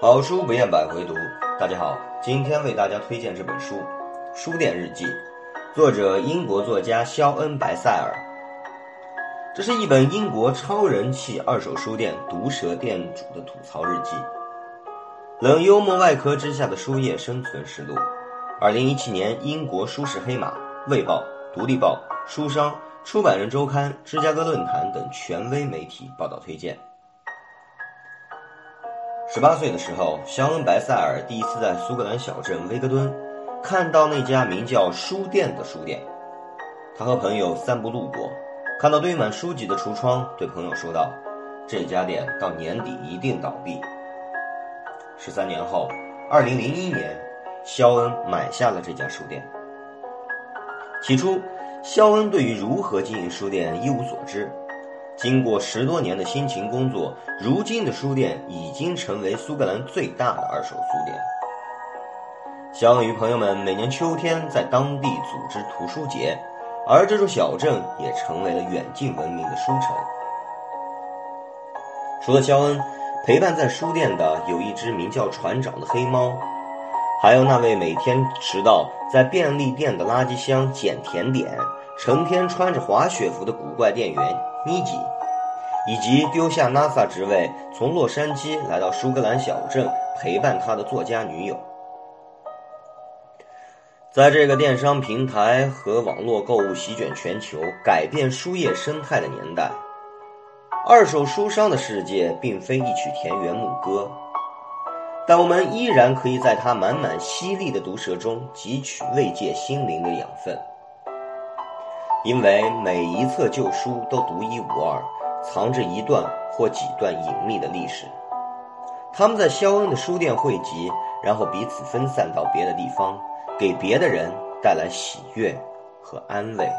好书不厌百回读。大家好，今天为大家推荐这本书《书店日记》，作者英国作家肖恩·白塞尔。这是一本英国超人气二手书店毒舌店主的吐槽日记。冷幽默外壳之下的书业生存实录。二零一七年，英国书市黑马、卫报、独立报、书商、出版人周刊、芝加哥论坛等权威媒体报道推荐。十八岁的时候，肖恩·白塞尔第一次在苏格兰小镇威格敦看到那家名叫“书店”的书店。他和朋友散步路过，看到堆满书籍的橱窗，对朋友说道：“这家店到年底一定倒闭。”十三年后，二零零一年，肖恩买下了这家书店。起初，肖恩对于如何经营书店一无所知。经过十多年的辛勤工作，如今的书店已经成为苏格兰最大的二手书店。肖恩与朋友们每年秋天在当地组织图书节，而这座小镇也成为了远近闻名的书城。除了肖恩，陪伴在书店的有一只名叫船长的黑猫，还有那位每天迟到在便利店的垃圾箱捡甜点。成天穿着滑雪服的古怪店员妮吉，以及丢下 NASA 职位从洛杉矶来到苏格兰小镇陪伴他的作家女友。在这个电商平台和网络购物席卷全球、改变书业生态的年代，二手书商的世界并非一曲田园牧歌，但我们依然可以在它满满犀利的毒舌中汲取慰藉心灵的养分。因为每一册旧书都独一无二，藏着一段或几段隐秘的历史。他们在肖恩的书店汇集，然后彼此分散到别的地方，给别的人带来喜悦和安慰。